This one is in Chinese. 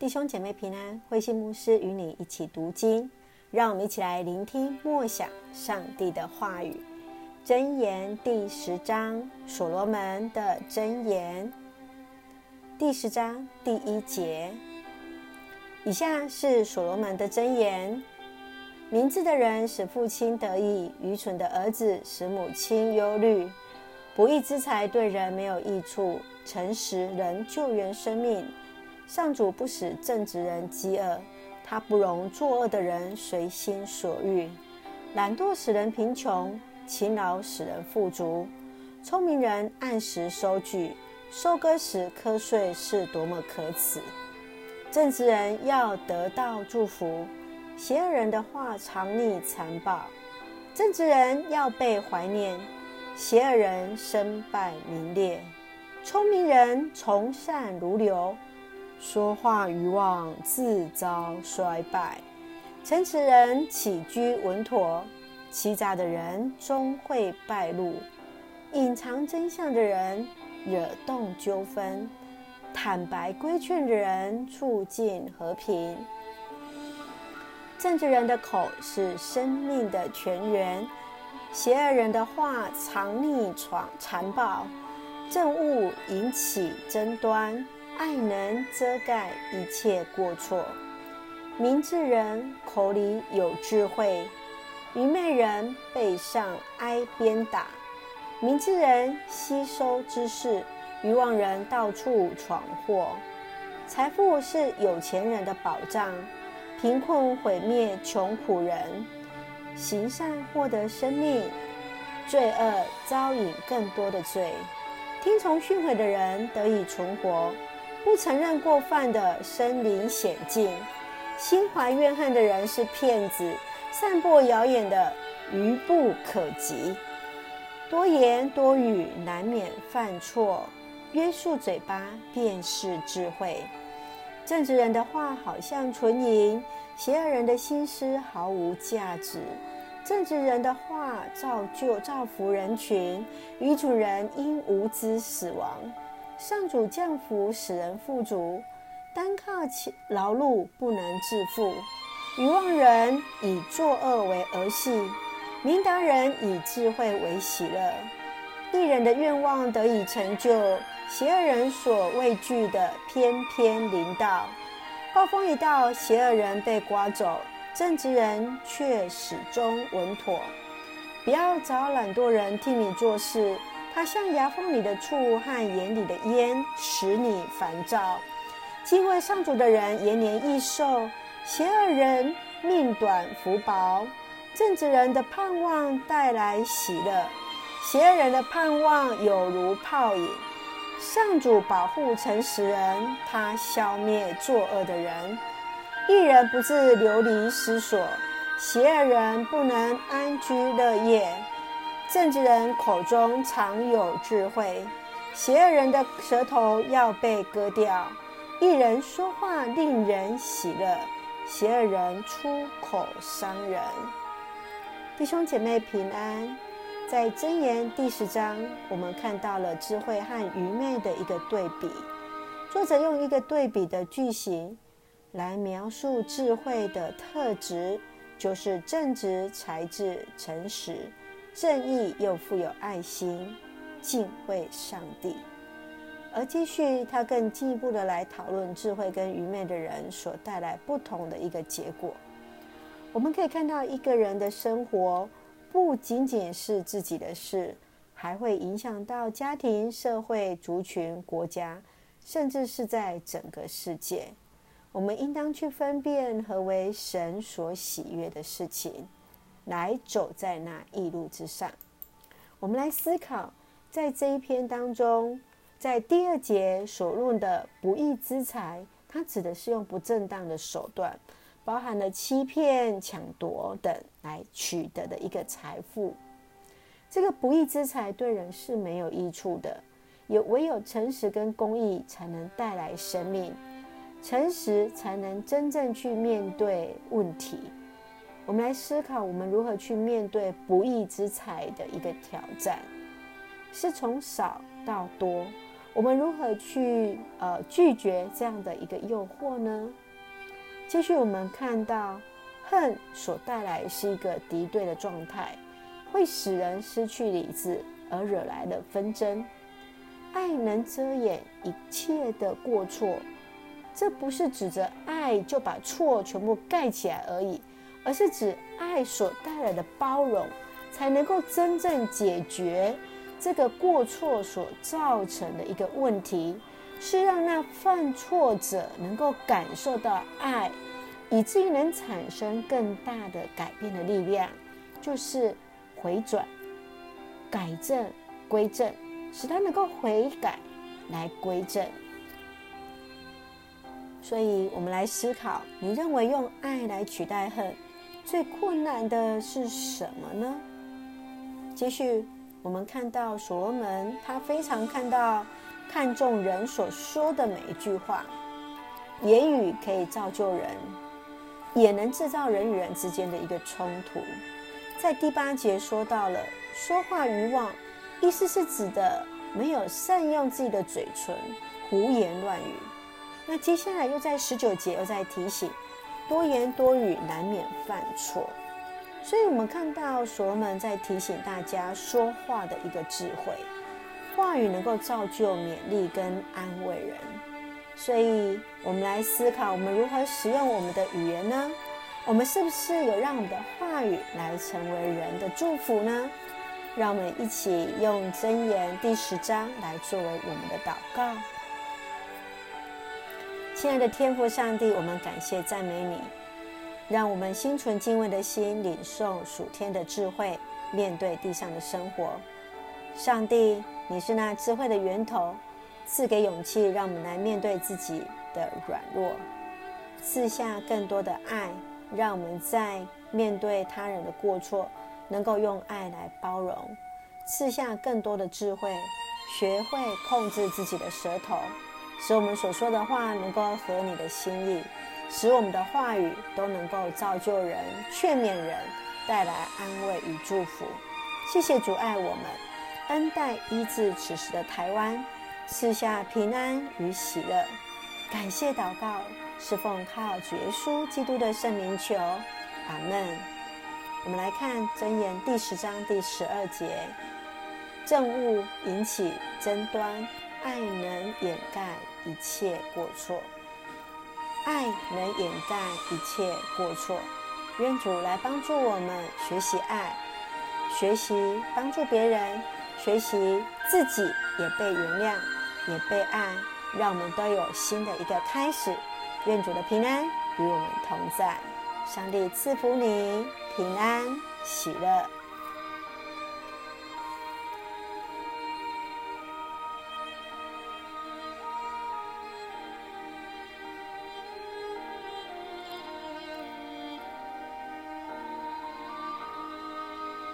弟兄姐妹平安，慧馨牧师与你一起读经，让我们一起来聆听默想上帝的话语。箴言第十章，所罗门的箴言，第十章第一节。以下是所罗门的箴言：明智的人使父亲得意，愚蠢的儿子使母亲忧虑。不义之财对人没有益处，诚实能救援生命。上主不使正直人饥饿，他不容作恶的人随心所欲。懒惰使人贫穷，勤劳使人富足。聪明人按时收据，收割时瞌睡是多么可耻！正直人要得到祝福，邪恶人的话藏匿残暴。正直人要被怀念，邪恶人身败名裂。聪明人从善如流。说话愚妄，自遭衰败；诚实人起居稳妥，欺诈的人终会败露；隐藏真相的人惹动纠纷，坦白规劝的人促进和平。正直人的口是生命的泉源，邪恶人的话藏匿闯残暴，政务引起争端。爱能遮盖一切过错，明智人口里有智慧，愚昧人背上挨鞭打。明智人吸收知识，愚妄人到处闯祸。财富是有钱人的保障，贫困毁灭穷苦人。行善获得生命，罪恶招引更多的罪。听从训诲的人得以存活。不承认过犯的身临险境，心怀怨恨的人是骗子，散播谣言的愚不可及。多言多语难免犯错，约束嘴巴便是智慧。正直人的话好像纯银，邪恶人的心思毫无价值。正直人的话造就造福人群，愚蠢人因无知死亡。上主降福使人富足，单靠劳碌不能致富。愚妄人以作恶为儿戏，明达人以智慧为喜乐。一人的愿望得以成就，邪恶人所畏惧的偏偏临到。暴风一到，邪恶人被刮走，正直人却始终稳妥。不要找懒惰人替你做事。他像牙缝里的醋和眼里的烟，使你烦躁。敬畏上主的人延年益寿，邪恶人命短福薄。正直人的盼望带来喜乐，邪恶人的盼望有如泡影。上主保护诚实人，他消灭作恶的人。一人不至流离失所，邪恶人不能安居乐业。正直人口中常有智慧，邪恶人的舌头要被割掉。一人说话令人喜乐，邪恶人出口伤人。弟兄姐妹平安，在箴言第十章，我们看到了智慧和愚昧的一个对比。作者用一个对比的句型来描述智慧的特质，就是正直、才智、诚实。正义又富有爱心，敬畏上帝。而继续，他更进一步的来讨论智慧跟愚昧的人所带来不同的一个结果。我们可以看到，一个人的生活不仅仅是自己的事，还会影响到家庭、社会、族群、国家，甚至是在整个世界。我们应当去分辨何为神所喜悦的事情。来走在那义路之上。我们来思考，在这一篇当中，在第二节所论的不义之财，它指的是用不正当的手段，包含了欺骗、抢夺等来取得的一个财富。这个不义之财对人是没有益处的，也唯有诚实跟公义才能带来生命，诚实才能真正去面对问题。我们来思考，我们如何去面对不义之财的一个挑战，是从少到多，我们如何去呃拒绝这样的一个诱惑呢？继续，我们看到恨所带来是一个敌对的状态，会使人失去理智，而惹来的纷争。爱能遮掩一切的过错，这不是指着爱就把错全部盖起来而已，而是指爱所带来的包容，才能够真正解决这个过错所造成的一个问题。是让那犯错者能够感受到爱，以至于能产生更大的改变的力量，就是回转、改正、归正，使他能够悔改来归正。所以，我们来思考：你认为用爱来取代恨，最困难的是什么呢？继续，我们看到所罗门，他非常看到。看重人所说的每一句话，言语可以造就人，也能制造人与人之间的一个冲突。在第八节说到了说话愚妄，意思是指的没有善用自己的嘴唇，胡言乱语。那接下来又在十九节又在提醒，多言多语难免犯错。所以我们看到所罗门在提醒大家说话的一个智慧。话语能够造就勉励跟安慰人，所以我们来思考，我们如何使用我们的语言呢？我们是不是有让我们的话语来成为人的祝福呢？让我们一起用箴言第十章来作为我们的祷告。亲爱的天父上帝，我们感谢赞美你，让我们心存敬畏的心，领受属天的智慧，面对地上的生活。上帝。你是那智慧的源头，赐给勇气，让我们来面对自己的软弱；赐下更多的爱，让我们在面对他人的过错，能够用爱来包容；赐下更多的智慧，学会控制自己的舌头，使我们所说的话能够合你的心意，使我们的话语都能够造就人、劝勉人，带来安慰与祝福。谢谢主爱我们。恩待医治此时的台湾，赐下平安与喜乐。感谢祷告，是奉靠主耶稣基督的圣名求，阿门。我们来看箴言第十章第十二节：憎恶引起争端，爱能掩盖一切过错。爱能掩盖一切过错。愿主来帮助我们学习爱，学习帮助别人。学习自己也被原谅，也被爱，让我们都有新的一个开始。愿主的平安与我们同在，上帝赐福你平安喜乐。